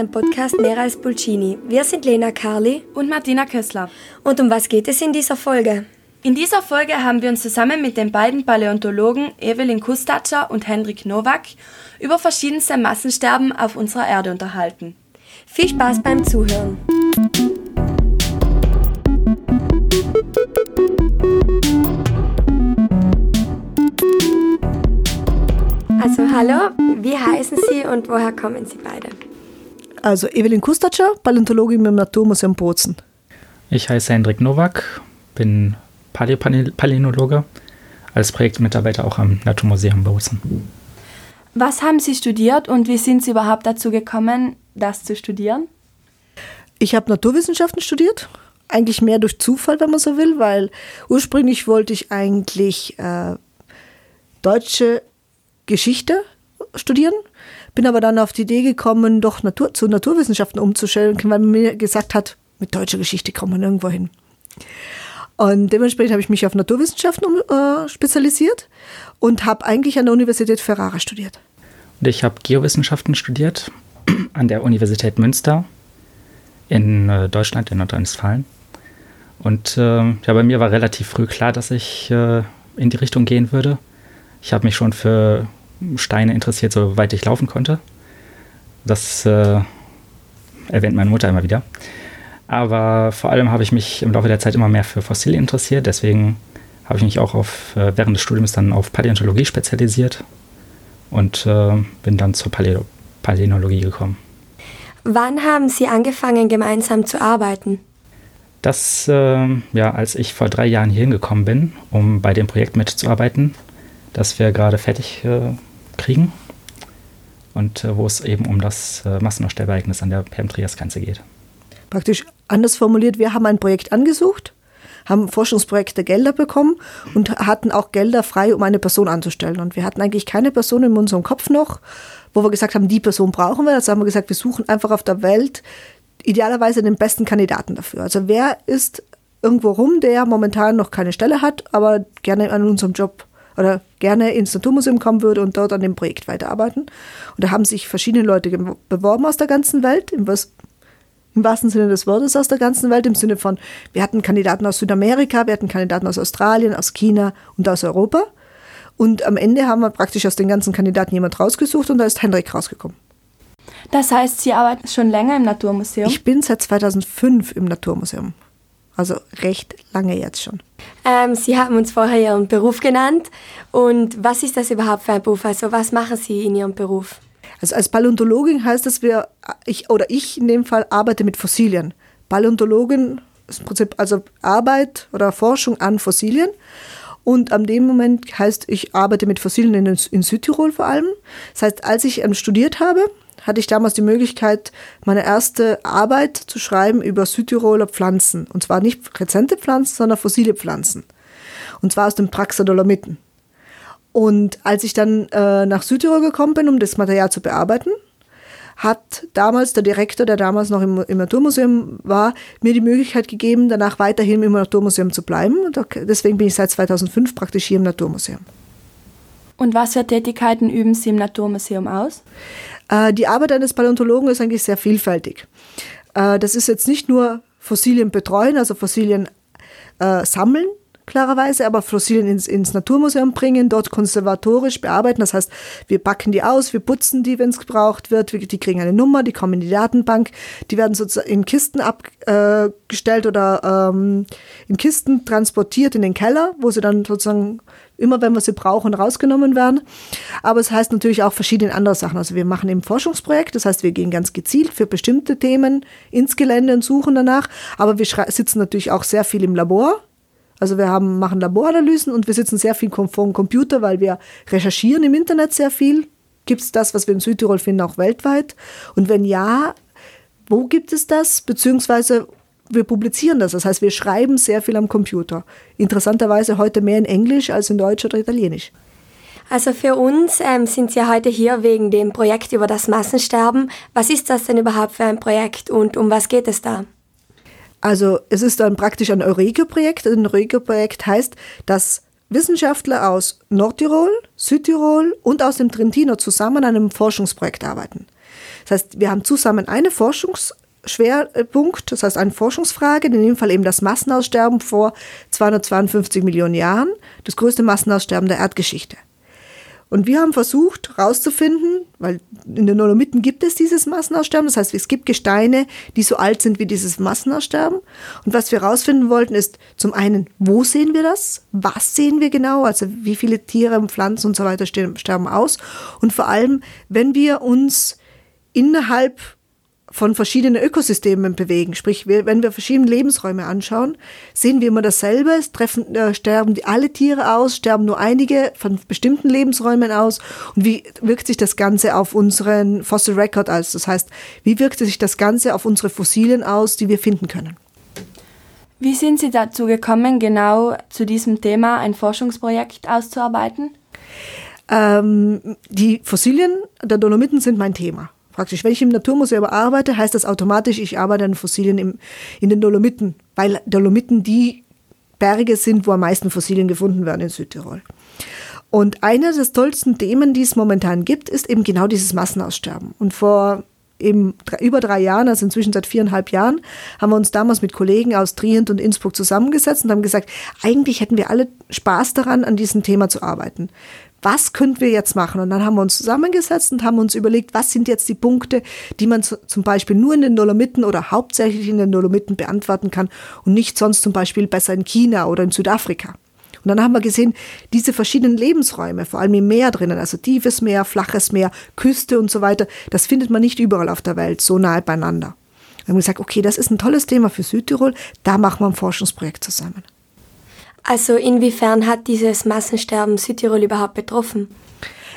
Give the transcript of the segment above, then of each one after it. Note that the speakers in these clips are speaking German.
unserem Podcast Mehr als Pulcini. Wir sind Lena Carli und Martina Kössler. Und um was geht es in dieser Folge? In dieser Folge haben wir uns zusammen mit den beiden Paläontologen Evelyn Kustatscher und Henrik Nowak über verschiedenste Massensterben auf unserer Erde unterhalten. Viel Spaß beim Zuhören. Also hallo, wie heißen Sie und woher kommen Sie beide? Also Evelyn Kustatscher, Paläontologin im Naturmuseum Bozen. Ich heiße Hendrik Nowak, bin Paläontologe, als Projektmitarbeiter auch am Naturmuseum Bozen. Was haben Sie studiert und wie sind Sie überhaupt dazu gekommen, das zu studieren? Ich habe Naturwissenschaften studiert, eigentlich mehr durch Zufall, wenn man so will, weil ursprünglich wollte ich eigentlich äh, deutsche Geschichte studieren, bin aber dann auf die Idee gekommen, doch Natur, zu Naturwissenschaften umzustellen, weil man mir gesagt hat, mit deutscher Geschichte kommt man nirgendwo hin. Und dementsprechend habe ich mich auf Naturwissenschaften äh, spezialisiert und habe eigentlich an der Universität Ferrara studiert. Und ich habe Geowissenschaften studiert an der Universität Münster in äh, Deutschland, in Nordrhein-Westfalen. Und äh, ja, bei mir war relativ früh klar, dass ich äh, in die Richtung gehen würde. Ich habe mich schon für Steine interessiert, soweit ich laufen konnte. Das äh, erwähnt meine Mutter immer wieder. Aber vor allem habe ich mich im Laufe der Zeit immer mehr für Fossilien interessiert. Deswegen habe ich mich auch auf, äh, während des Studiums dann auf Paläontologie spezialisiert und äh, bin dann zur Paläo Paläontologie gekommen. Wann haben Sie angefangen, gemeinsam zu arbeiten? Das, äh, ja, als ich vor drei Jahren hier hingekommen bin, um bei dem Projekt mitzuarbeiten, das wir gerade fertig äh, kriegen und äh, wo es eben um das äh, Massenaussterbeereignis an der Perm-Trias-Grenze geht. Praktisch anders formuliert, wir haben ein Projekt angesucht, haben Forschungsprojekte Gelder bekommen und hatten auch Gelder frei, um eine Person anzustellen. Und wir hatten eigentlich keine Person in unserem Kopf noch, wo wir gesagt haben, die Person brauchen wir. Also haben wir gesagt, wir suchen einfach auf der Welt idealerweise den besten Kandidaten dafür. Also wer ist irgendwo rum, der momentan noch keine Stelle hat, aber gerne an unserem Job oder gerne ins Naturmuseum kommen würde und dort an dem Projekt weiterarbeiten. Und da haben sich verschiedene Leute beworben aus der ganzen Welt, im, im wahrsten Sinne des Wortes aus der ganzen Welt, im Sinne von, wir hatten Kandidaten aus Südamerika, wir hatten Kandidaten aus Australien, aus China und aus Europa. Und am Ende haben wir praktisch aus den ganzen Kandidaten jemand rausgesucht und da ist Henrik rausgekommen. Das heißt, Sie arbeiten schon länger im Naturmuseum? Ich bin seit 2005 im Naturmuseum. Also recht lange jetzt schon. Ähm, Sie haben uns vorher Ihren Beruf genannt. Und was ist das überhaupt für ein Beruf? Also was machen Sie in Ihrem Beruf? Also als Paläontologin heißt das, wir, ich oder ich in dem Fall arbeite mit Fossilien. Paläontologin ist im Prinzip also Arbeit oder Forschung an Fossilien. Und an dem Moment heißt, ich arbeite mit Fossilien in, in Südtirol vor allem. Das heißt, als ich ähm, studiert habe, hatte ich damals die Möglichkeit, meine erste Arbeit zu schreiben über Südtiroler Pflanzen. Und zwar nicht rezente Pflanzen, sondern fossile Pflanzen. Und zwar aus den Praxadolomiten. Und als ich dann äh, nach Südtirol gekommen bin, um das Material zu bearbeiten, hat damals der Direktor, der damals noch im, im Naturmuseum war, mir die Möglichkeit gegeben, danach weiterhin im Naturmuseum zu bleiben. Und deswegen bin ich seit 2005 praktisch hier im Naturmuseum. Und was für Tätigkeiten üben Sie im Naturmuseum aus? Äh, die Arbeit eines Paläontologen ist eigentlich sehr vielfältig. Äh, das ist jetzt nicht nur Fossilien betreuen, also Fossilien äh, sammeln, klarerweise, aber Fossilien ins, ins Naturmuseum bringen, dort konservatorisch bearbeiten. Das heißt, wir packen die aus, wir putzen die, wenn es gebraucht wird. Die kriegen eine Nummer, die kommen in die Datenbank, die werden sozusagen in Kisten abgestellt oder ähm, in Kisten transportiert in den Keller, wo sie dann sozusagen immer, wenn wir sie brauchen, rausgenommen werden. Aber es heißt natürlich auch verschiedene andere Sachen. Also wir machen eben Forschungsprojekt, das heißt, wir gehen ganz gezielt für bestimmte Themen ins Gelände und suchen danach. Aber wir sitzen natürlich auch sehr viel im Labor also wir haben, machen Laboranalysen und wir sitzen sehr viel vor dem Computer, weil wir recherchieren im Internet sehr viel. Gibt es das, was wir in Südtirol finden, auch weltweit? Und wenn ja, wo gibt es das? Beziehungsweise wir publizieren das. Das heißt, wir schreiben sehr viel am Computer. Interessanterweise heute mehr in Englisch als in Deutsch oder Italienisch. Also für uns ähm, sind Sie heute hier wegen dem Projekt über das Massensterben. Was ist das denn überhaupt für ein Projekt und um was geht es da? Also es ist dann praktisch ein Eureka-Projekt. Ein Eureka-Projekt heißt, dass Wissenschaftler aus Nordtirol, Südtirol und aus dem Trentino zusammen an einem Forschungsprojekt arbeiten. Das heißt, wir haben zusammen eine Forschungsschwerpunkt, das heißt eine Forschungsfrage, in dem Fall eben das Massenaussterben vor 252 Millionen Jahren, das größte Massenaussterben der Erdgeschichte. Und wir haben versucht herauszufinden, weil in den Dolomiten gibt es dieses Massenaussterben, das heißt, es gibt Gesteine, die so alt sind wie dieses Massenaussterben. Und was wir herausfinden wollten, ist zum einen, wo sehen wir das? Was sehen wir genau? Also wie viele Tiere und Pflanzen und so weiter sterben aus? Und vor allem, wenn wir uns innerhalb von verschiedenen Ökosystemen bewegen. Sprich, wenn wir verschiedene Lebensräume anschauen, sehen wir immer dasselbe. Es treffen, äh, sterben alle Tiere aus, sterben nur einige von bestimmten Lebensräumen aus. Und wie wirkt sich das Ganze auf unseren Fossil Record aus? Das heißt, wie wirkt sich das Ganze auf unsere Fossilien aus, die wir finden können? Wie sind Sie dazu gekommen, genau zu diesem Thema ein Forschungsprojekt auszuarbeiten? Ähm, die Fossilien der Dolomiten sind mein Thema praktisch. Wenn ich im Naturmuseum arbeite, heißt das automatisch, ich arbeite an Fossilien im, in den Dolomiten, weil Dolomiten die Berge sind, wo am meisten Fossilien gefunden werden in Südtirol. Und eine der tollsten Themen, die es momentan gibt, ist eben genau dieses Massenaussterben. Und vor eben über drei Jahren, also inzwischen seit viereinhalb Jahren, haben wir uns damals mit Kollegen aus Trient und Innsbruck zusammengesetzt und haben gesagt, eigentlich hätten wir alle Spaß daran, an diesem Thema zu arbeiten was könnten wir jetzt machen? Und dann haben wir uns zusammengesetzt und haben uns überlegt, was sind jetzt die Punkte, die man zum Beispiel nur in den Dolomiten oder hauptsächlich in den Dolomiten beantworten kann und nicht sonst zum Beispiel besser in China oder in Südafrika. Und dann haben wir gesehen, diese verschiedenen Lebensräume, vor allem im Meer drinnen, also tiefes Meer, flaches Meer, Küste und so weiter, das findet man nicht überall auf der Welt so nahe beieinander. Wir haben gesagt, okay, das ist ein tolles Thema für Südtirol, da machen wir ein Forschungsprojekt zusammen. Also inwiefern hat dieses Massensterben Südtirol überhaupt betroffen?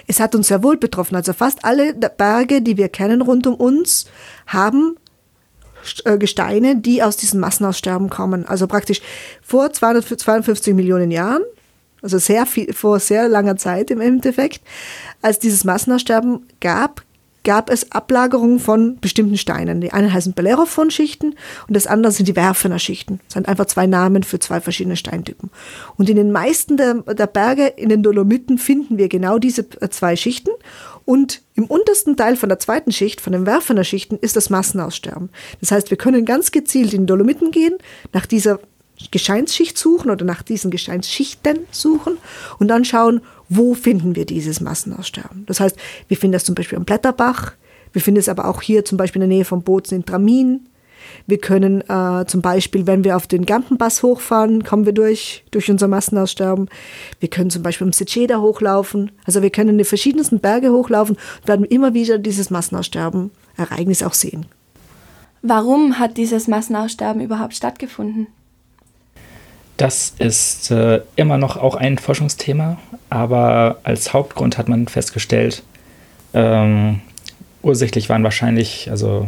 Es hat uns sehr wohl betroffen. Also fast alle Berge, die wir kennen rund um uns, haben äh, Gesteine, die aus diesem Massenaussterben kommen. Also praktisch vor 252 Millionen Jahren, also sehr viel, vor sehr langer Zeit im Endeffekt, als dieses Massenaussterben gab, gab es Ablagerungen von bestimmten Steinen. Die eine heißen Bellerophon-Schichten und das andere sind die Werfener-Schichten. Das sind einfach zwei Namen für zwei verschiedene Steintypen. Und in den meisten der, der Berge in den Dolomiten finden wir genau diese zwei Schichten. Und im untersten Teil von der zweiten Schicht, von den Werfener Schichten, ist das Massenaussterben. Das heißt, wir können ganz gezielt in die Dolomiten gehen, nach dieser Gesteinsschicht suchen oder nach diesen Gesteinsschichten suchen und dann schauen, wo finden wir dieses Massenaussterben. Das heißt, wir finden das zum Beispiel am Blätterbach, wir finden es aber auch hier zum Beispiel in der Nähe von Bozen in Tramin. Wir können äh, zum Beispiel, wenn wir auf den Gampenpass hochfahren, kommen wir durch, durch unser Massenaussterben. Wir können zum Beispiel im Seceda hochlaufen. Also wir können in die verschiedensten Berge hochlaufen und werden immer wieder dieses Massenaussterben-Ereignis auch sehen. Warum hat dieses Massenaussterben überhaupt stattgefunden? Das ist äh, immer noch auch ein Forschungsthema, aber als Hauptgrund hat man festgestellt, ähm, ursächlich waren wahrscheinlich also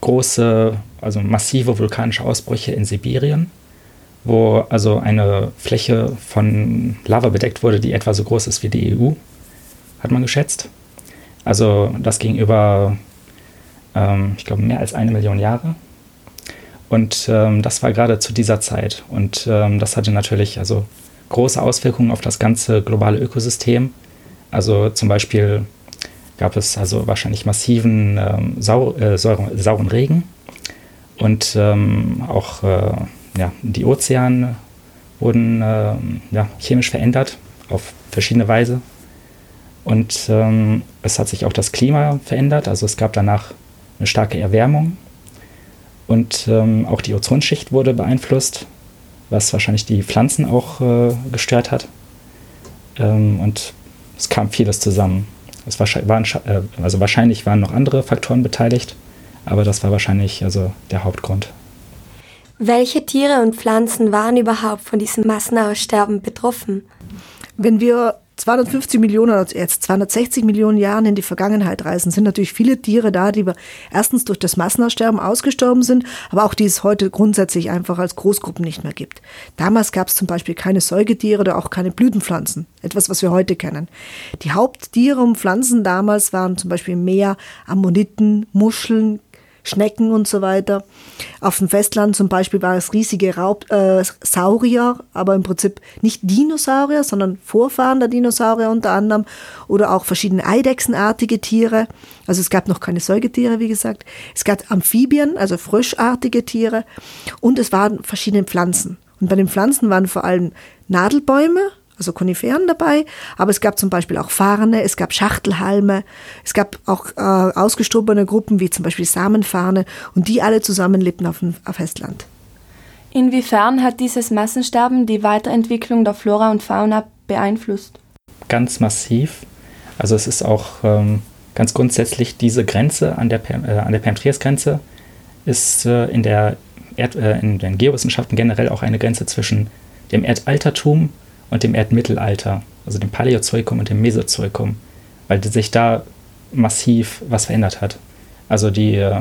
große, also massive vulkanische Ausbrüche in Sibirien, wo also eine Fläche von Lava bedeckt wurde, die etwa so groß ist wie die EU, hat man geschätzt. Also das ging über, ähm, ich glaube, mehr als eine Million Jahre. Und ähm, das war gerade zu dieser Zeit. Und ähm, das hatte natürlich also große Auswirkungen auf das ganze globale Ökosystem. Also zum Beispiel gab es also wahrscheinlich massiven ähm, sau, äh, sauren, Regen und ähm, auch äh, ja, die Ozeane wurden äh, ja, chemisch verändert auf verschiedene Weise. Und ähm, es hat sich auch das Klima verändert. Also es gab danach eine starke Erwärmung und ähm, auch die Ozonschicht wurde beeinflusst, was wahrscheinlich die Pflanzen auch äh, gestört hat. Ähm, und es kam vieles zusammen. Es war, waren, äh, also wahrscheinlich waren noch andere Faktoren beteiligt, aber das war wahrscheinlich also der Hauptgrund. Welche Tiere und Pflanzen waren überhaupt von diesem Massenaussterben betroffen? Wenn wir 250 Millionen oder jetzt 260 Millionen Jahren in die Vergangenheit reisen, sind natürlich viele Tiere da, die erstens durch das Massenaussterben ausgestorben sind, aber auch die es heute grundsätzlich einfach als Großgruppen nicht mehr gibt. Damals gab es zum Beispiel keine Säugetiere oder auch keine Blütenpflanzen, etwas, was wir heute kennen. Die Haupttiere und Pflanzen damals waren zum Beispiel im Meer Ammoniten, Muscheln, Schnecken und so weiter. Auf dem Festland zum Beispiel war es riesige Raub, äh, Saurier, aber im Prinzip nicht Dinosaurier, sondern Vorfahren der Dinosaurier unter anderem oder auch verschiedene Eidechsenartige Tiere. Also es gab noch keine Säugetiere, wie gesagt. Es gab Amphibien, also frischartige Tiere und es waren verschiedene Pflanzen. Und bei den Pflanzen waren vor allem Nadelbäume, also Koniferen dabei, aber es gab zum Beispiel auch Farne, es gab Schachtelhalme, es gab auch äh, ausgestorbene Gruppen wie zum Beispiel Samenfarne und die alle zusammen lebten auf dem auf Festland. Inwiefern hat dieses Massensterben die Weiterentwicklung der Flora und Fauna beeinflusst? Ganz massiv. Also es ist auch ähm, ganz grundsätzlich diese Grenze an der, äh, an der Perm-Trias-Grenze ist äh, in, der Erd, äh, in den Geowissenschaften generell auch eine Grenze zwischen dem Erdaltertum und dem Erdmittelalter, also dem Paläozoikum und dem Mesozoikum, weil sich da massiv was verändert hat. Also die äh,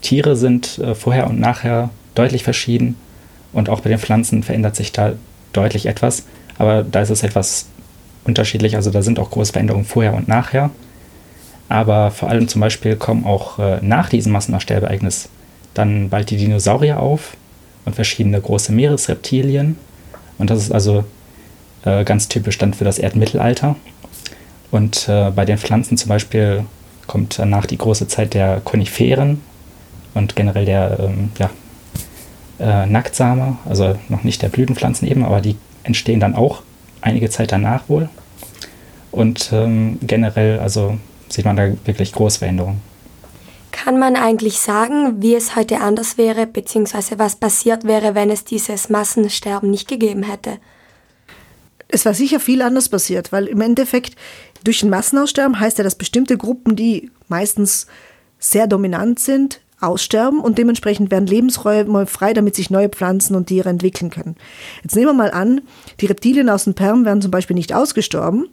Tiere sind äh, vorher und nachher deutlich verschieden und auch bei den Pflanzen verändert sich da deutlich etwas, aber da ist es etwas unterschiedlich, also da sind auch große Veränderungen vorher und nachher. Aber vor allem zum Beispiel kommen auch äh, nach diesem Massenaussterbeereignis dann bald die Dinosaurier auf und verschiedene große Meeresreptilien. Und das ist also äh, ganz typisch dann für das Erdmittelalter. Und äh, bei den Pflanzen zum Beispiel kommt danach die große Zeit der Koniferen und generell der ähm, ja, äh, Nacktsame, also noch nicht der Blütenpflanzen eben, aber die entstehen dann auch einige Zeit danach wohl. Und ähm, generell, also sieht man da wirklich große Veränderungen. Kann man eigentlich sagen, wie es heute anders wäre, beziehungsweise was passiert wäre, wenn es dieses Massensterben nicht gegeben hätte? Es war sicher viel anders passiert, weil im Endeffekt durch ein Massenaussterben heißt ja, dass bestimmte Gruppen, die meistens sehr dominant sind, aussterben und dementsprechend werden Lebensräume frei, damit sich neue Pflanzen und Tiere entwickeln können. Jetzt nehmen wir mal an, die Reptilien aus den Perm werden zum Beispiel nicht ausgestorben.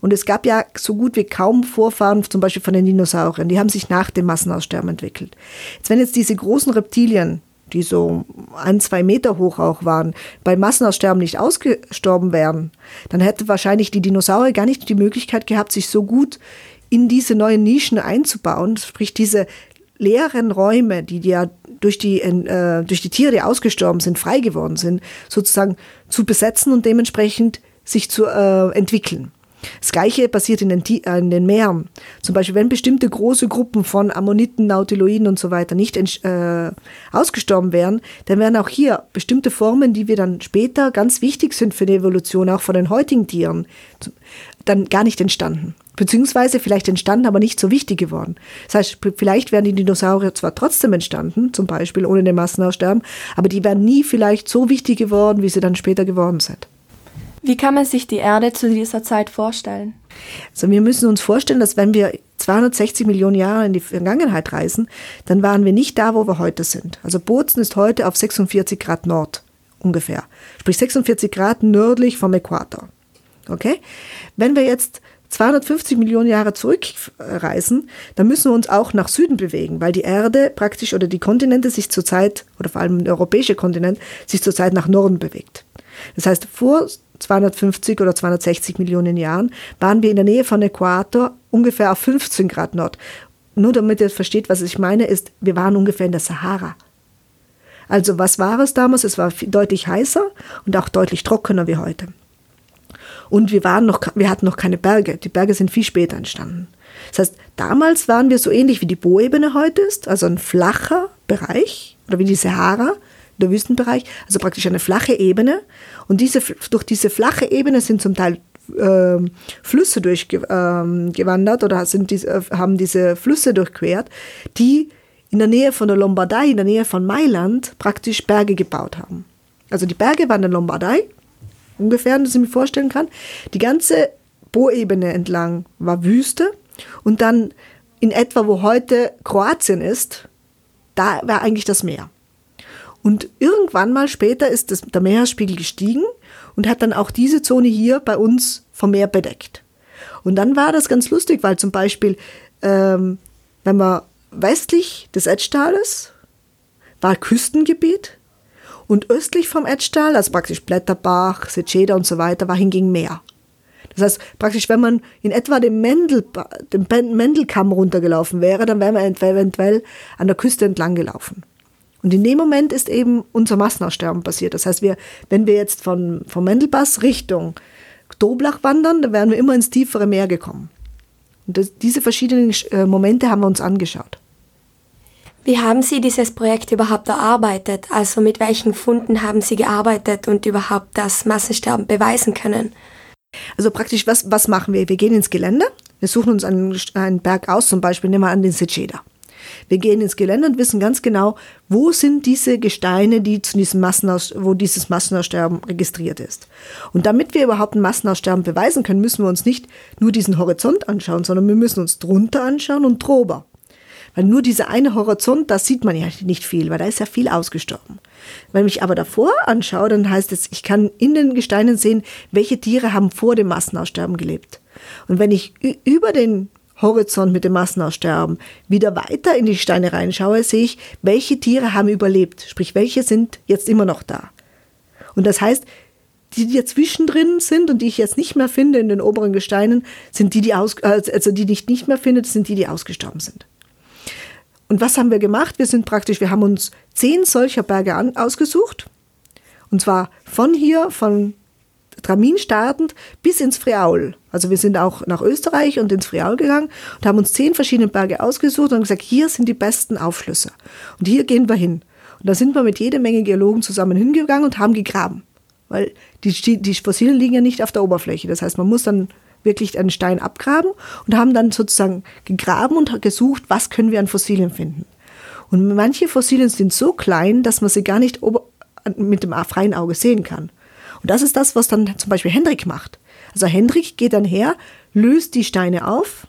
Und es gab ja so gut wie kaum Vorfahren, zum Beispiel von den Dinosauriern. Die haben sich nach dem Massenaussterben entwickelt. Jetzt, wenn jetzt diese großen Reptilien die so ein, zwei Meter hoch auch waren, bei Massenaussterben nicht ausgestorben wären, dann hätte wahrscheinlich die Dinosaurier gar nicht die Möglichkeit gehabt, sich so gut in diese neuen Nischen einzubauen, sprich diese leeren Räume, die ja durch die, äh, durch die Tiere, die ausgestorben sind, frei geworden sind, sozusagen zu besetzen und dementsprechend sich zu äh, entwickeln. Das gleiche passiert in den, äh, in den Meeren. Zum Beispiel, wenn bestimmte große Gruppen von Ammoniten, Nautiloiden und so weiter nicht äh, ausgestorben wären, dann wären auch hier bestimmte Formen, die wir dann später ganz wichtig sind für die Evolution, auch von den heutigen Tieren, dann gar nicht entstanden. Beziehungsweise vielleicht entstanden, aber nicht so wichtig geworden. Das heißt, vielleicht wären die Dinosaurier zwar trotzdem entstanden, zum Beispiel ohne den Massenaussterben, aber die wären nie vielleicht so wichtig geworden, wie sie dann später geworden sind. Wie kann man sich die Erde zu dieser Zeit vorstellen? Also wir müssen uns vorstellen, dass wenn wir 260 Millionen Jahre in die Vergangenheit reisen, dann waren wir nicht da, wo wir heute sind. Also Bozen ist heute auf 46 Grad Nord ungefähr. Sprich 46 Grad nördlich vom Äquator. Okay? Wenn wir jetzt 250 Millionen Jahre zurückreisen, dann müssen wir uns auch nach Süden bewegen, weil die Erde praktisch oder die Kontinente sich zurzeit, oder vor allem der europäische Kontinent, sich zurzeit nach Norden bewegt. Das heißt, vor 250 oder 260 Millionen Jahren waren wir in der Nähe von Äquator ungefähr auf 15 Grad Nord. Nur damit ihr versteht, was ich meine, ist, wir waren ungefähr in der Sahara. Also was war es damals? Es war deutlich heißer und auch deutlich trockener wie heute. Und wir, waren noch, wir hatten noch keine Berge. Die Berge sind viel später entstanden. Das heißt, damals waren wir so ähnlich wie die Boebene heute ist, also ein flacher Bereich oder wie die Sahara, der Wüstenbereich, also praktisch eine flache Ebene. Und diese, durch diese flache Ebene sind zum Teil äh, Flüsse durchgewandert ähm, oder sind diese, äh, haben diese Flüsse durchquert, die in der Nähe von der Lombardei, in der Nähe von Mailand, praktisch Berge gebaut haben. Also die Berge waren in der Lombardei, ungefähr, dass ich mir vorstellen kann. Die ganze Boebene entlang war Wüste und dann in etwa, wo heute Kroatien ist, da war eigentlich das Meer. Und irgendwann mal später ist das, der Meeresspiegel gestiegen und hat dann auch diese Zone hier bei uns vom Meer bedeckt. Und dann war das ganz lustig, weil zum Beispiel, ähm, wenn man westlich des Etzdales war Küstengebiet und östlich vom Etzdal, also praktisch Blätterbach, Seceda und so weiter, war hingegen Meer. Das heißt, praktisch, wenn man in etwa den, Mendel, den Mendelkamm runtergelaufen wäre, dann wäre man eventuell an der Küste entlang gelaufen. Und in dem Moment ist eben unser Massenaussterben passiert. Das heißt, wir, wenn wir jetzt von, vom Mendelpass Richtung Doblach wandern, dann wären wir immer ins tiefere Meer gekommen. Und das, diese verschiedenen äh, Momente haben wir uns angeschaut. Wie haben Sie dieses Projekt überhaupt erarbeitet? Also mit welchen Funden haben Sie gearbeitet und überhaupt das Massensterben beweisen können? Also praktisch, was, was machen wir? Wir gehen ins Gelände, wir suchen uns einen, einen Berg aus, zum Beispiel nehmen wir an den Seceda. Wir gehen ins Gelände und wissen ganz genau, wo sind diese Gesteine, die zu diesem Massenaus wo dieses Massenaussterben registriert ist. Und damit wir überhaupt ein Massenaussterben beweisen können, müssen wir uns nicht nur diesen Horizont anschauen, sondern wir müssen uns drunter anschauen und drüber. Weil nur dieser eine Horizont, da sieht man ja nicht viel, weil da ist ja viel ausgestorben. Wenn ich aber davor anschaue, dann heißt es, ich kann in den Gesteinen sehen, welche Tiere haben vor dem Massenaussterben gelebt. Und wenn ich über den Horizont mit dem Massenaussterben wieder weiter in die Steine reinschaue, sehe ich, welche Tiere haben überlebt, sprich, welche sind jetzt immer noch da. Und das heißt, die, die dazwischen drin sind und die ich jetzt nicht mehr finde in den oberen Gesteinen, sind die, die aus, also die, die ich nicht mehr finde, sind die, die ausgestorben sind. Und was haben wir gemacht? Wir sind praktisch, wir haben uns zehn solcher Berge an, ausgesucht. Und zwar von hier, von Tramin startend bis ins Friaul. Also wir sind auch nach Österreich und ins Friaul gegangen und haben uns zehn verschiedene Berge ausgesucht und gesagt, hier sind die besten Aufschlüsse. Und hier gehen wir hin. Und da sind wir mit jeder Menge Geologen zusammen hingegangen und haben gegraben. Weil die, die Fossilien liegen ja nicht auf der Oberfläche. Das heißt, man muss dann wirklich einen Stein abgraben und haben dann sozusagen gegraben und gesucht, was können wir an Fossilien finden. Und manche Fossilien sind so klein, dass man sie gar nicht mit dem freien Auge sehen kann. Und das ist das, was dann zum Beispiel Hendrik macht. Also Hendrik geht dann her, löst die Steine auf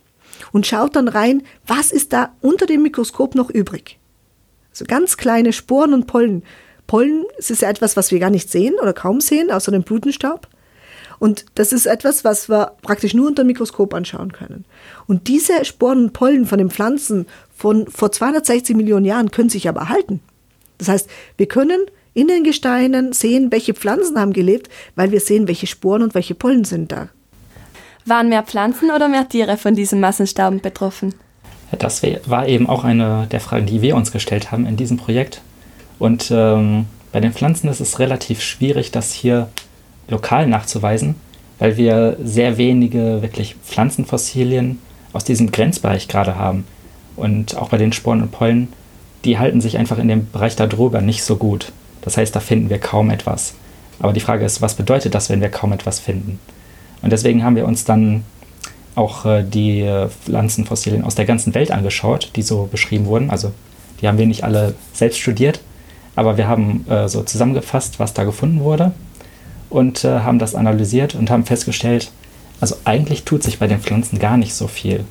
und schaut dann rein, was ist da unter dem Mikroskop noch übrig. Also ganz kleine Sporen und Pollen. Pollen ist ja etwas, was wir gar nicht sehen oder kaum sehen, außer dem Blutenstaub. Und das ist etwas, was wir praktisch nur unter dem Mikroskop anschauen können. Und diese Sporen und Pollen von den Pflanzen von vor 260 Millionen Jahren können sich aber erhalten. Das heißt, wir können in den Gesteinen sehen, welche Pflanzen haben gelebt, weil wir sehen, welche Sporen und welche Pollen sind da. Waren mehr Pflanzen oder mehr Tiere von diesem Massensterben betroffen? Das war eben auch eine der Fragen, die wir uns gestellt haben in diesem Projekt. Und ähm, bei den Pflanzen ist es relativ schwierig, das hier lokal nachzuweisen, weil wir sehr wenige wirklich Pflanzenfossilien aus diesem Grenzbereich gerade haben. Und auch bei den Sporen und Pollen, die halten sich einfach in dem Bereich darüber nicht so gut. Das heißt, da finden wir kaum etwas. Aber die Frage ist, was bedeutet das, wenn wir kaum etwas finden? Und deswegen haben wir uns dann auch äh, die Pflanzenfossilien aus der ganzen Welt angeschaut, die so beschrieben wurden. Also die haben wir nicht alle selbst studiert, aber wir haben äh, so zusammengefasst, was da gefunden wurde und äh, haben das analysiert und haben festgestellt, also eigentlich tut sich bei den Pflanzen gar nicht so viel.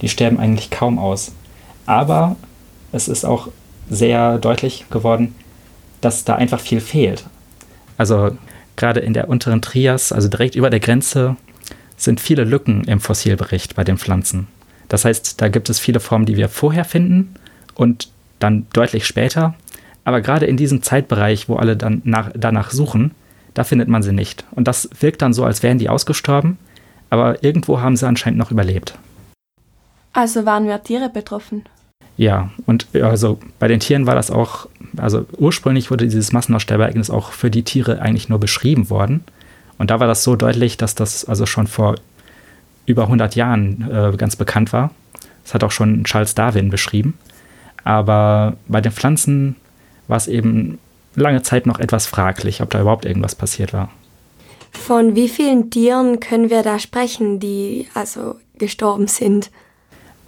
Die sterben eigentlich kaum aus. Aber es ist auch sehr deutlich geworden, dass da einfach viel fehlt. Also gerade in der unteren Trias, also direkt über der Grenze, sind viele Lücken im Fossilbericht bei den Pflanzen. Das heißt, da gibt es viele Formen, die wir vorher finden und dann deutlich später. Aber gerade in diesem Zeitbereich, wo alle dann nach, danach suchen, da findet man sie nicht. Und das wirkt dann so, als wären die ausgestorben, aber irgendwo haben sie anscheinend noch überlebt. Also waren mehr Tiere betroffen? Ja, und also bei den Tieren war das auch, also ursprünglich wurde dieses Massenaussterbeereignis auch für die Tiere eigentlich nur beschrieben worden. Und da war das so deutlich, dass das also schon vor über 100 Jahren äh, ganz bekannt war. Das hat auch schon Charles Darwin beschrieben. Aber bei den Pflanzen war es eben lange Zeit noch etwas fraglich, ob da überhaupt irgendwas passiert war. Von wie vielen Tieren können wir da sprechen, die also gestorben sind?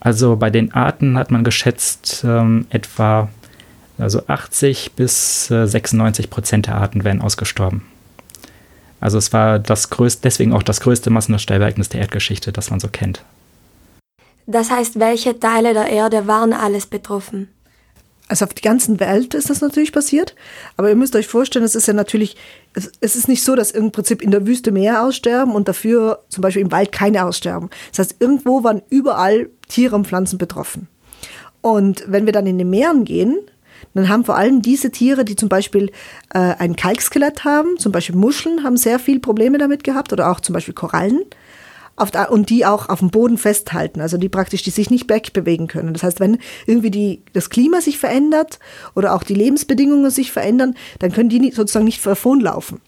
Also bei den Arten hat man geschätzt, ähm, etwa also 80 bis äh, 96 Prozent der Arten wären ausgestorben. Also es war das größte, deswegen auch das größte Massenaussterbeereignis der Erdgeschichte, das man so kennt. Das heißt, welche Teile der Erde waren alles betroffen? Also auf die ganzen Welt ist das natürlich passiert. Aber ihr müsst euch vorstellen, es ist ja natürlich, es, es, ist nicht so, dass im Prinzip in der Wüste mehr aussterben und dafür zum Beispiel im Wald keine aussterben. Das heißt, irgendwo waren überall Tiere und Pflanzen betroffen. Und wenn wir dann in den Meeren gehen, dann haben vor allem diese Tiere, die zum Beispiel äh, ein Kalkskelett haben, zum Beispiel Muscheln, haben sehr viel Probleme damit gehabt oder auch zum Beispiel Korallen. und die auch auf dem Boden festhalten, also die praktisch, die sich nicht wegbewegen können. Das heißt, wenn irgendwie die, das Klima sich verändert oder auch die Lebensbedingungen sich verändern, dann können die sozusagen nicht davonlaufen.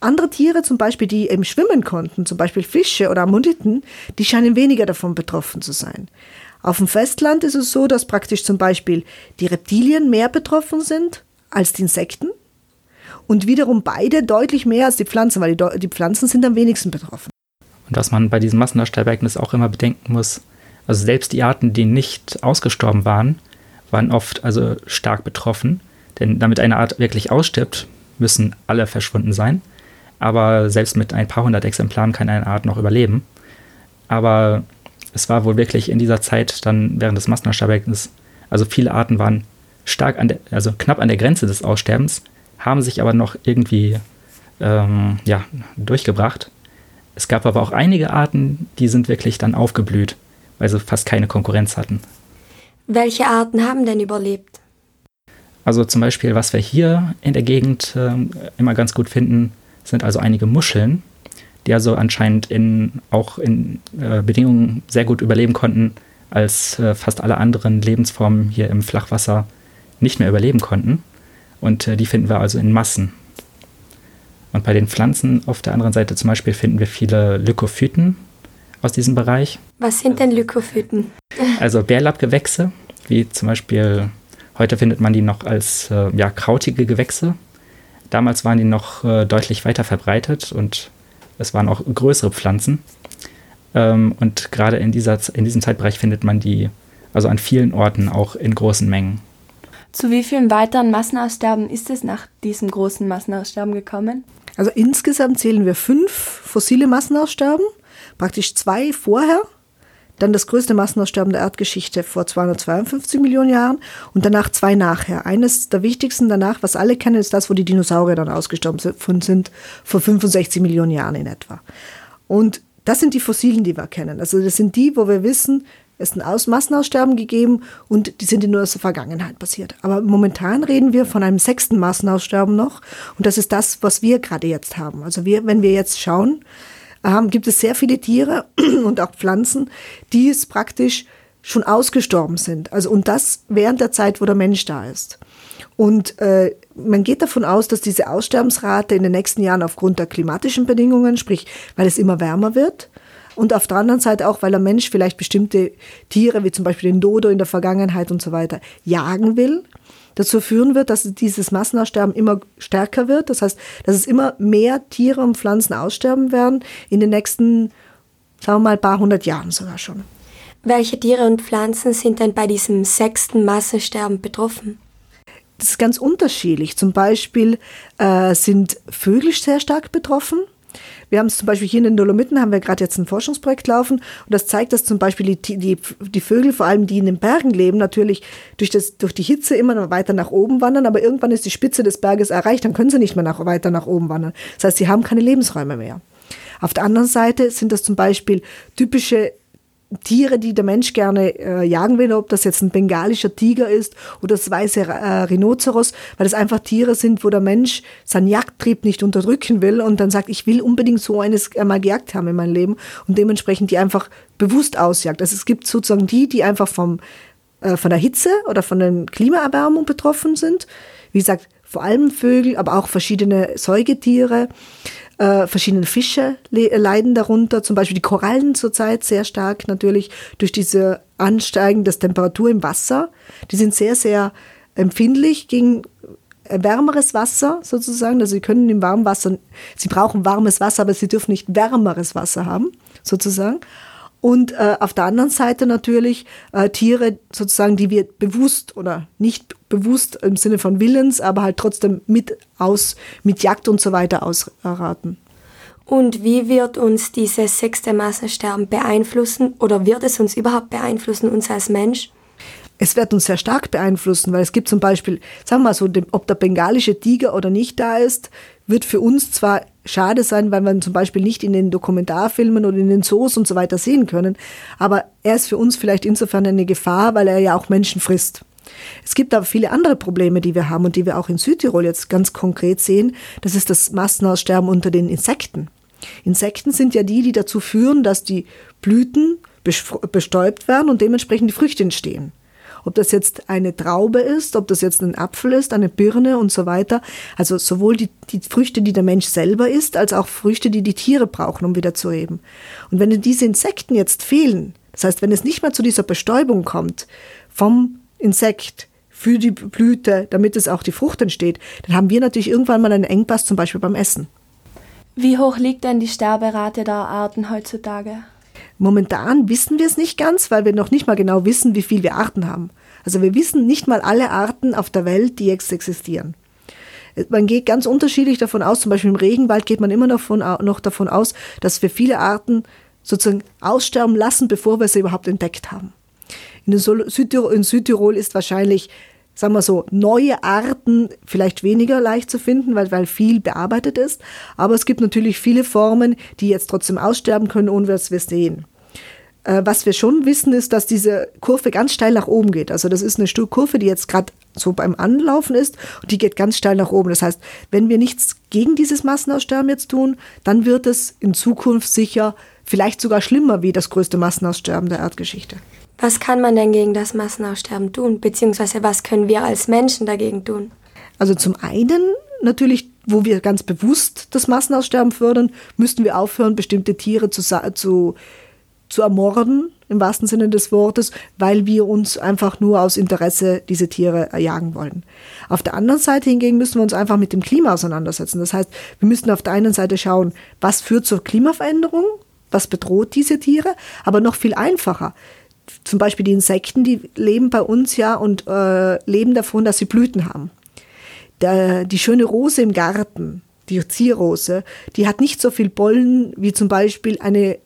Andere Tiere, zum Beispiel, die eben schwimmen konnten, zum Beispiel Fische oder Ammoditen, die scheinen weniger davon betroffen zu sein. Auf dem Festland ist es so, dass praktisch zum Beispiel die Reptilien mehr betroffen sind als die Insekten und wiederum beide deutlich mehr als die Pflanzen, weil die, die Pflanzen sind am wenigsten betroffen. Und was man bei diesem Massenaussterbeereignis auch immer bedenken muss, also selbst die Arten, die nicht ausgestorben waren, waren oft also stark betroffen. Denn damit eine Art wirklich ausstirbt, müssen alle verschwunden sein. Aber selbst mit ein paar hundert Exemplaren kann eine Art noch überleben. Aber es war wohl wirklich in dieser Zeit dann während des Massenaussterbeereignisses, also viele Arten waren stark an der, also knapp an der Grenze des Aussterbens, haben sich aber noch irgendwie ähm, ja, durchgebracht. Es gab aber auch einige Arten, die sind wirklich dann aufgeblüht, weil sie fast keine Konkurrenz hatten. Welche Arten haben denn überlebt? Also zum Beispiel, was wir hier in der Gegend äh, immer ganz gut finden, sind also einige Muscheln, die also anscheinend in, auch in äh, Bedingungen sehr gut überleben konnten, als äh, fast alle anderen Lebensformen hier im Flachwasser nicht mehr überleben konnten. Und äh, die finden wir also in Massen. Und bei den Pflanzen auf der anderen Seite zum Beispiel finden wir viele Lykophyten aus diesem Bereich. Was sind denn Lykophyten? Also Bärlappgewächse, wie zum Beispiel, heute findet man die noch als äh, ja, krautige Gewächse. Damals waren die noch äh, deutlich weiter verbreitet und es waren auch größere Pflanzen. Ähm, und gerade in, dieser, in diesem Zeitbereich findet man die also an vielen Orten auch in großen Mengen. Zu wie vielen weiteren Massenaussterben ist es nach diesem großen Massenaussterben gekommen? Also insgesamt zählen wir fünf fossile Massenaussterben, praktisch zwei vorher, dann das größte Massenaussterben der Erdgeschichte vor 252 Millionen Jahren und danach zwei nachher. Eines der wichtigsten danach, was alle kennen, ist das, wo die Dinosaurier dann ausgestorben sind, vor 65 Millionen Jahren in etwa. Und das sind die Fossilen, die wir kennen. Also das sind die, wo wir wissen, es ist ein Aus Massenaussterben gegeben und die sind aus der Vergangenheit passiert. Aber momentan reden wir von einem sechsten Massenaussterben noch und das ist das, was wir gerade jetzt haben. Also wir, wenn wir jetzt schauen, ähm, gibt es sehr viele Tiere und auch Pflanzen, die es praktisch schon ausgestorben sind. Also und das während der Zeit, wo der Mensch da ist. Und äh, man geht davon aus, dass diese Aussterbensrate in den nächsten Jahren aufgrund der klimatischen Bedingungen, sprich weil es immer wärmer wird, und auf der anderen Seite auch, weil der Mensch vielleicht bestimmte Tiere, wie zum Beispiel den Dodo in der Vergangenheit und so weiter, jagen will, dazu führen wird, dass dieses Massenaussterben immer stärker wird. Das heißt, dass es immer mehr Tiere und Pflanzen aussterben werden in den nächsten, sagen wir mal, paar hundert Jahren sogar schon. Welche Tiere und Pflanzen sind denn bei diesem sechsten Massensterben betroffen? Das ist ganz unterschiedlich. Zum Beispiel äh, sind Vögel sehr stark betroffen. Wir haben es zum Beispiel hier in den Dolomiten, haben wir gerade jetzt ein Forschungsprojekt laufen und das zeigt, dass zum Beispiel die, die, die Vögel, vor allem die in den Bergen leben, natürlich durch, das, durch die Hitze immer noch weiter nach oben wandern, aber irgendwann ist die Spitze des Berges erreicht, dann können sie nicht mehr nach, weiter nach oben wandern. Das heißt, sie haben keine Lebensräume mehr. Auf der anderen Seite sind das zum Beispiel typische Tiere, die der Mensch gerne äh, jagen will, ob das jetzt ein bengalischer Tiger ist oder das weiße äh, Rhinoceros, weil es einfach Tiere sind, wo der Mensch seinen Jagdtrieb nicht unterdrücken will und dann sagt, ich will unbedingt so eines einmal gejagt haben in meinem Leben und dementsprechend die einfach bewusst ausjagt. Also es gibt sozusagen die, die einfach vom, äh, von der Hitze oder von der Klimaerwärmung betroffen sind. Wie gesagt, vor allem Vögel, aber auch verschiedene Säugetiere. Äh, verschiedene Fische le leiden darunter, zum Beispiel die Korallen zurzeit sehr stark natürlich durch diese Ansteigen der Temperatur im Wasser. Die sind sehr, sehr empfindlich gegen wärmeres Wasser sozusagen. Also sie können im warmen Wasser, sie brauchen warmes Wasser, aber sie dürfen nicht wärmeres Wasser haben sozusagen. Und äh, auf der anderen Seite natürlich äh, Tiere sozusagen, die wir bewusst oder nicht bewusst im Sinne von Willens, aber halt trotzdem mit aus, mit Jagd und so weiter ausraten. Und wie wird uns dieses sechste Massensterben beeinflussen oder wird es uns überhaupt beeinflussen, uns als Mensch? Es wird uns sehr stark beeinflussen, weil es gibt zum Beispiel, sagen wir mal so, ob der bengalische Tiger oder nicht da ist, wird für uns zwar schade sein, weil wir zum Beispiel nicht in den Dokumentarfilmen oder in den Zoos und so weiter sehen können, aber er ist für uns vielleicht insofern eine Gefahr, weil er ja auch Menschen frisst. Es gibt aber viele andere Probleme, die wir haben und die wir auch in Südtirol jetzt ganz konkret sehen. Das ist das Massenaussterben unter den Insekten. Insekten sind ja die, die dazu führen, dass die Blüten bestäubt werden und dementsprechend die Früchte entstehen. Ob das jetzt eine Traube ist, ob das jetzt ein Apfel ist, eine Birne und so weiter. Also sowohl die, die Früchte, die der Mensch selber isst, als auch Früchte, die die Tiere brauchen, um wieder zu leben. Und wenn diese Insekten jetzt fehlen, das heißt, wenn es nicht mehr zu dieser Bestäubung kommt vom Insekt, für die Blüte, damit es auch die Frucht entsteht, dann haben wir natürlich irgendwann mal einen Engpass, zum Beispiel beim Essen. Wie hoch liegt denn die Sterberate der Arten heutzutage? Momentan wissen wir es nicht ganz, weil wir noch nicht mal genau wissen, wie viel wir Arten haben. Also wir wissen nicht mal alle Arten auf der Welt, die jetzt existieren. Man geht ganz unterschiedlich davon aus, zum Beispiel im Regenwald geht man immer noch davon, noch davon aus, dass wir viele Arten sozusagen aussterben lassen, bevor wir sie überhaupt entdeckt haben. In Südtirol, in Südtirol ist wahrscheinlich sagen wir so, neue Arten vielleicht weniger leicht zu finden, weil, weil viel bearbeitet ist. Aber es gibt natürlich viele Formen, die jetzt trotzdem aussterben können, ohne dass wir es sehen. Äh, was wir schon wissen, ist, dass diese Kurve ganz steil nach oben geht. Also das ist eine Kurve, die jetzt gerade so beim Anlaufen ist und die geht ganz steil nach oben. Das heißt, wenn wir nichts gegen dieses Massenaussterben jetzt tun, dann wird es in Zukunft sicher vielleicht sogar schlimmer wie das größte Massenaussterben der Erdgeschichte. Was kann man denn gegen das Massenaussterben tun? Beziehungsweise was können wir als Menschen dagegen tun? Also zum einen natürlich, wo wir ganz bewusst das Massenaussterben fördern, müssten wir aufhören, bestimmte Tiere zu, zu, zu ermorden, im wahrsten Sinne des Wortes, weil wir uns einfach nur aus Interesse diese Tiere erjagen wollen. Auf der anderen Seite hingegen müssen wir uns einfach mit dem Klima auseinandersetzen. Das heißt, wir müssen auf der einen Seite schauen, was führt zur Klimaveränderung, was bedroht diese Tiere, aber noch viel einfacher zum Beispiel die Insekten, die leben bei uns ja und äh, leben davon, dass sie Blüten haben. Der, die schöne Rose im Garten, die Zierrose, die hat nicht so viel Pollen wie zum Beispiel eine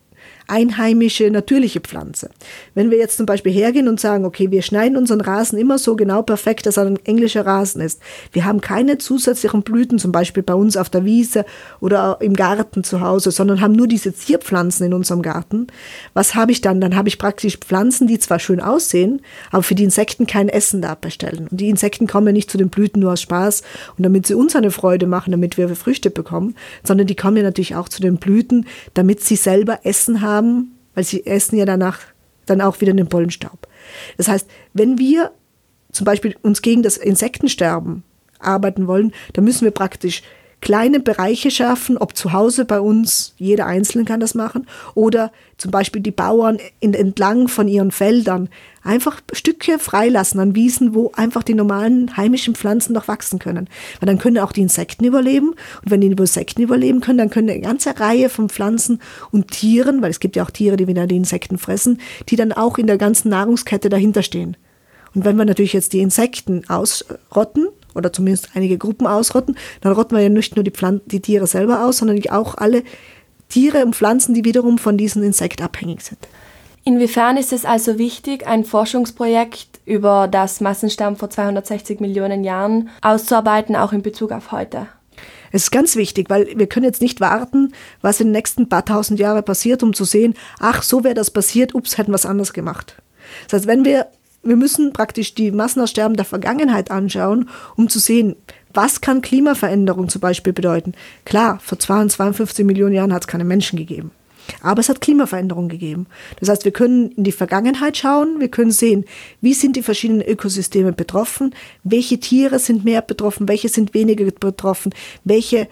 einheimische, natürliche Pflanze. Wenn wir jetzt zum Beispiel hergehen und sagen, okay, wir schneiden unseren Rasen immer so genau perfekt, dass er ein englischer Rasen ist. Wir haben keine zusätzlichen Blüten, zum Beispiel bei uns auf der Wiese oder im Garten zu Hause, sondern haben nur diese Zierpflanzen in unserem Garten. Was habe ich dann? Dann habe ich praktisch Pflanzen, die zwar schön aussehen, aber für die Insekten kein Essen da bestellen. Und die Insekten kommen ja nicht zu den Blüten nur aus Spaß und damit sie uns eine Freude machen, damit wir Früchte bekommen, sondern die kommen ja natürlich auch zu den Blüten, damit sie selber Essen haben haben, weil sie essen ja danach dann auch wieder den Pollenstaub. Das heißt, wenn wir zum Beispiel uns gegen das Insektensterben arbeiten wollen, dann müssen wir praktisch kleine Bereiche schaffen, ob zu Hause bei uns, jeder Einzelne kann das machen, oder zum Beispiel die Bauern in, entlang von ihren Feldern einfach Stücke freilassen an Wiesen, wo einfach die normalen heimischen Pflanzen noch wachsen können. Weil dann können auch die Insekten überleben. Und wenn die Insekten überleben können, dann können eine ganze Reihe von Pflanzen und Tieren, weil es gibt ja auch Tiere, die wieder die Insekten fressen, die dann auch in der ganzen Nahrungskette dahinter stehen. Und wenn wir natürlich jetzt die Insekten ausrotten, oder zumindest einige Gruppen ausrotten, dann rotten wir ja nicht nur die, Pflanzen, die Tiere selber aus, sondern auch alle Tiere und Pflanzen, die wiederum von diesen Insekten abhängig sind. Inwiefern ist es also wichtig, ein Forschungsprojekt über das Massensterben vor 260 Millionen Jahren auszuarbeiten, auch in Bezug auf heute? Es ist ganz wichtig, weil wir können jetzt nicht warten, was in den nächsten paar tausend Jahren passiert, um zu sehen, ach, so wäre das passiert, ups, hätten wir es anders gemacht. Das heißt, wenn wir wir müssen praktisch die Massenaussterben der Vergangenheit anschauen, um zu sehen, was kann Klimaveränderung zum Beispiel bedeuten. Klar, vor 52 Millionen Jahren hat es keine Menschen gegeben. Aber es hat Klimaveränderungen gegeben. Das heißt, wir können in die Vergangenheit schauen, wir können sehen, wie sind die verschiedenen Ökosysteme betroffen, welche Tiere sind mehr betroffen, welche sind weniger betroffen, welche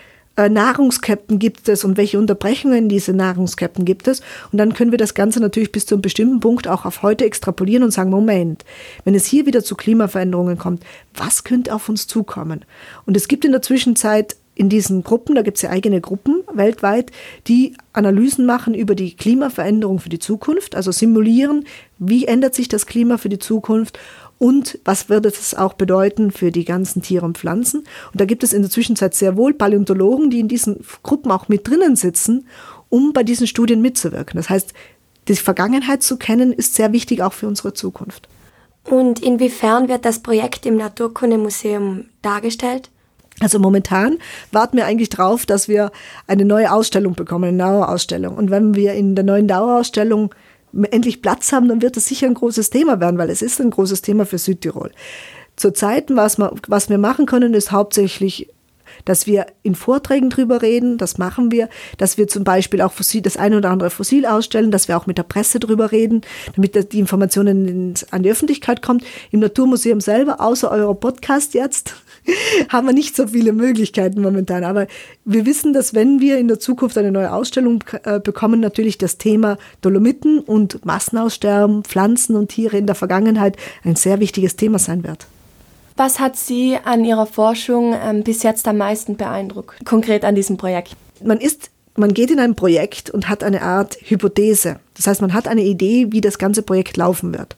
Nahrungsketten gibt es und welche Unterbrechungen diese Nahrungsketten gibt es. Und dann können wir das Ganze natürlich bis zu einem bestimmten Punkt auch auf heute extrapolieren und sagen, Moment, wenn es hier wieder zu Klimaveränderungen kommt, was könnte auf uns zukommen? Und es gibt in der Zwischenzeit in diesen Gruppen, da gibt es ja eigene Gruppen weltweit, die Analysen machen über die Klimaveränderung für die Zukunft, also simulieren, wie ändert sich das Klima für die Zukunft und was würde das auch bedeuten für die ganzen Tiere und Pflanzen. Und da gibt es in der Zwischenzeit sehr wohl Paläontologen, die in diesen Gruppen auch mit drinnen sitzen, um bei diesen Studien mitzuwirken. Das heißt, die Vergangenheit zu kennen, ist sehr wichtig auch für unsere Zukunft. Und inwiefern wird das Projekt im Naturkundemuseum dargestellt? Also momentan warten wir eigentlich drauf, dass wir eine neue Ausstellung bekommen, eine Dauerausstellung. Und wenn wir in der neuen Dauerausstellung endlich Platz haben, dann wird das sicher ein großes Thema werden, weil es ist ein großes Thema für Südtirol. Zurzeit, was, was wir machen können, ist hauptsächlich dass wir in Vorträgen drüber reden, das machen wir, dass wir zum Beispiel auch Fossil, das eine oder andere Fossil ausstellen, dass wir auch mit der Presse drüber reden, damit die Informationen an die Öffentlichkeit kommt. Im Naturmuseum selber, außer eurer Podcast jetzt, haben wir nicht so viele Möglichkeiten momentan. Aber wir wissen, dass wenn wir in der Zukunft eine neue Ausstellung äh, bekommen, natürlich das Thema Dolomiten und Massenaussterben, Pflanzen und Tiere in der Vergangenheit ein sehr wichtiges Thema sein wird. Was hat Sie an Ihrer Forschung ähm, bis jetzt am meisten beeindruckt, konkret an diesem Projekt? Man ist man geht in ein Projekt und hat eine Art Hypothese. Das heißt, man hat eine Idee, wie das ganze Projekt laufen wird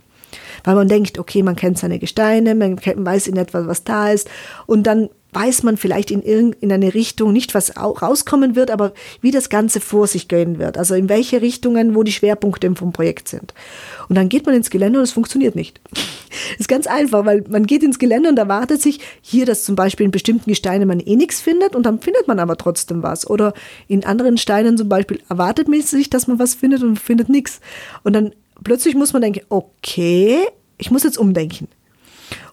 weil man denkt, okay, man kennt seine Gesteine, man weiß in etwa, was da ist und dann weiß man vielleicht in, in eine Richtung, nicht was rauskommen wird, aber wie das Ganze vor sich gehen wird. Also in welche Richtungen, wo die Schwerpunkte vom Projekt sind. Und dann geht man ins Gelände und es funktioniert nicht. Ist ganz einfach, weil man geht ins Gelände und erwartet sich hier, dass zum Beispiel in bestimmten Gesteinen man eh nichts findet und dann findet man aber trotzdem was. Oder in anderen Steinen zum Beispiel erwartet man sich, dass man was findet und findet nichts. Und dann plötzlich muss man denken, okay, ich muss jetzt umdenken.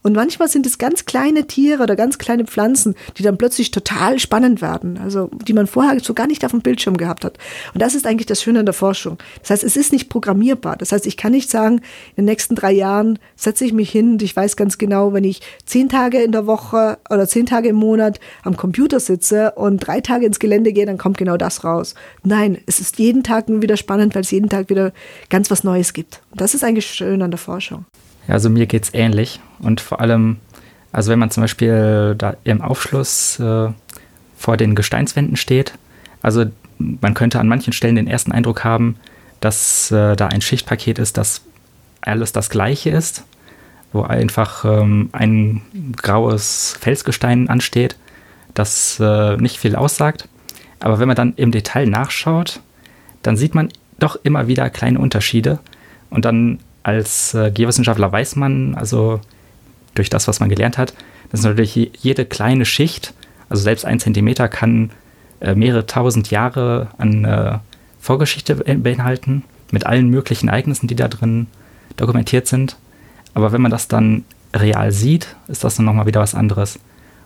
Und manchmal sind es ganz kleine Tiere oder ganz kleine Pflanzen, die dann plötzlich total spannend werden, also die man vorher so gar nicht auf dem Bildschirm gehabt hat. Und das ist eigentlich das Schöne an der Forschung. Das heißt, es ist nicht programmierbar. Das heißt, ich kann nicht sagen, in den nächsten drei Jahren setze ich mich hin und ich weiß ganz genau, wenn ich zehn Tage in der Woche oder zehn Tage im Monat am Computer sitze und drei Tage ins Gelände gehe, dann kommt genau das raus. Nein, es ist jeden Tag wieder spannend, weil es jeden Tag wieder ganz was Neues gibt. Und das ist eigentlich schön an der Forschung. Also mir geht es ähnlich. Und vor allem, also wenn man zum Beispiel da im Aufschluss äh, vor den Gesteinswänden steht, also man könnte an manchen Stellen den ersten Eindruck haben, dass äh, da ein Schichtpaket ist, das alles das gleiche ist, wo einfach ähm, ein graues Felsgestein ansteht, das äh, nicht viel aussagt. Aber wenn man dann im Detail nachschaut, dann sieht man doch immer wieder kleine Unterschiede. Und dann als äh, Geowissenschaftler weiß man, also durch das, was man gelernt hat, dass natürlich jede kleine Schicht, also selbst ein Zentimeter, kann äh, mehrere tausend Jahre an äh, Vorgeschichte beinhalten, mit allen möglichen Ereignissen, die da drin dokumentiert sind. Aber wenn man das dann real sieht, ist das dann nochmal wieder was anderes.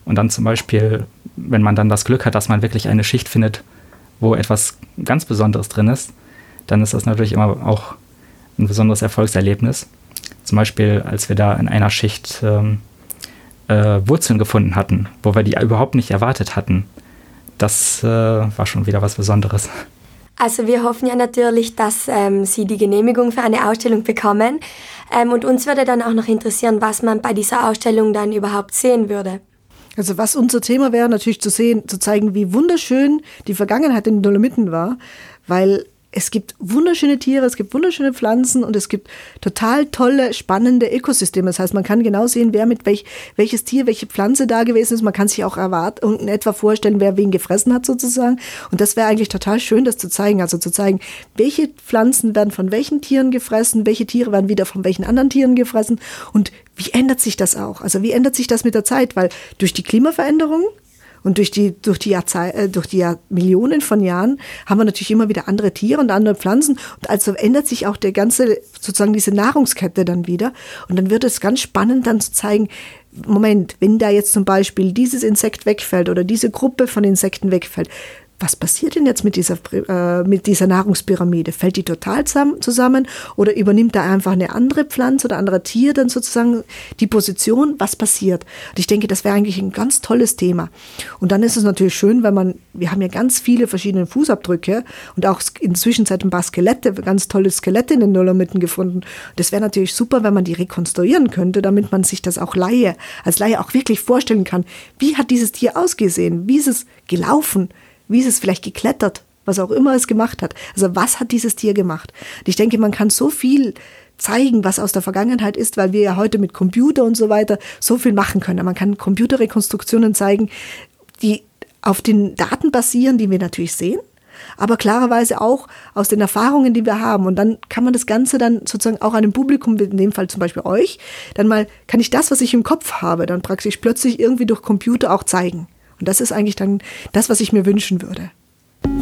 Und dann zum Beispiel, wenn man dann das Glück hat, dass man wirklich eine Schicht findet, wo etwas ganz Besonderes drin ist, dann ist das natürlich immer auch ein besonderes Erfolgserlebnis. Zum Beispiel, als wir da in einer Schicht ähm, äh, Wurzeln gefunden hatten, wo wir die überhaupt nicht erwartet hatten. Das äh, war schon wieder was Besonderes. Also wir hoffen ja natürlich, dass ähm, Sie die Genehmigung für eine Ausstellung bekommen. Ähm, und uns würde dann auch noch interessieren, was man bei dieser Ausstellung dann überhaupt sehen würde. Also was unser Thema wäre, natürlich zu sehen, zu zeigen, wie wunderschön die Vergangenheit in den Dolomiten war, weil es gibt wunderschöne Tiere, es gibt wunderschöne Pflanzen und es gibt total tolle, spannende Ökosysteme. Das heißt, man kann genau sehen, wer mit welch, welches Tier, welche Pflanze da gewesen ist. Man kann sich auch erwarten und in etwa vorstellen, wer wen gefressen hat sozusagen. Und das wäre eigentlich total schön, das zu zeigen. Also zu zeigen, welche Pflanzen werden von welchen Tieren gefressen, welche Tiere werden wieder von welchen anderen Tieren gefressen und wie ändert sich das auch? Also wie ändert sich das mit der Zeit? Weil durch die Klimaveränderung und durch die, durch die, Jahrzei äh, durch die Jahr Millionen von Jahren haben wir natürlich immer wieder andere Tiere und andere Pflanzen. Und also ändert sich auch der ganze, sozusagen diese Nahrungskette dann wieder. Und dann wird es ganz spannend dann zu zeigen, Moment, wenn da jetzt zum Beispiel dieses Insekt wegfällt oder diese Gruppe von Insekten wegfällt, was passiert denn jetzt mit dieser, äh, mit dieser Nahrungspyramide? Fällt die total zusammen oder übernimmt da einfach eine andere Pflanze oder andere Tier dann sozusagen die Position? Was passiert? Und ich denke, das wäre eigentlich ein ganz tolles Thema. Und dann ist es natürlich schön, wenn man, wir haben ja ganz viele verschiedene Fußabdrücke und auch inzwischen seit ein paar Skelette, ganz tolle Skelette in den Dolomiten gefunden. Das wäre natürlich super, wenn man die rekonstruieren könnte, damit man sich das auch Laie, als Laie auch wirklich vorstellen kann. Wie hat dieses Tier ausgesehen? Wie ist es gelaufen? Wie ist es vielleicht geklettert? Was auch immer es gemacht hat. Also was hat dieses Tier gemacht? Und ich denke, man kann so viel zeigen, was aus der Vergangenheit ist, weil wir ja heute mit Computer und so weiter so viel machen können. Man kann Computerrekonstruktionen zeigen, die auf den Daten basieren, die wir natürlich sehen, aber klarerweise auch aus den Erfahrungen, die wir haben. Und dann kann man das Ganze dann sozusagen auch einem Publikum, in dem Fall zum Beispiel euch, dann mal, kann ich das, was ich im Kopf habe, dann praktisch plötzlich irgendwie durch Computer auch zeigen. Und das ist eigentlich dann das, was ich mir wünschen würde.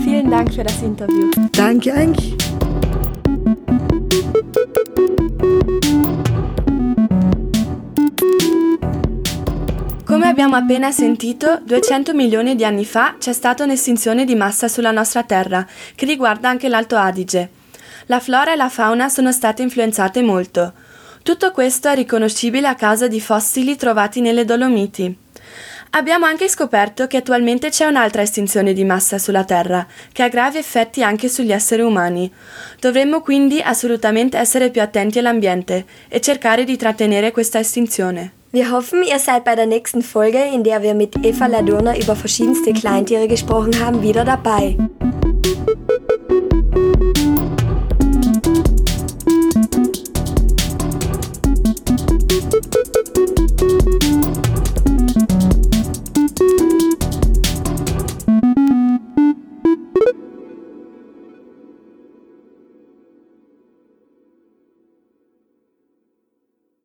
Vielen Dank für das Interview. Danke eigentlich. Come abbiamo appena sentito, 200 milioni di anni fa c'è stata un'estinzione di massa sulla nostra Terra, che riguarda anche l'Alto Adige. La flora e la fauna sono state influenzate molto. Tutto questo è riconoscibile a causa di fossili trovati nelle Dolomiti. Abbiamo anche scoperto che attualmente c'è un'altra estinzione di massa sulla Terra, che ha gravi effetti anche sugli esseri umani. Dovremmo quindi assolutamente essere più attenti all'ambiente e cercare di trattenere questa estinzione. Wir hoffen, ihr seid bei der nächsten Folge, in der wir mit Eva Ladurner über verschiedenste Kleintiere gesprochen haben, wieder dabei.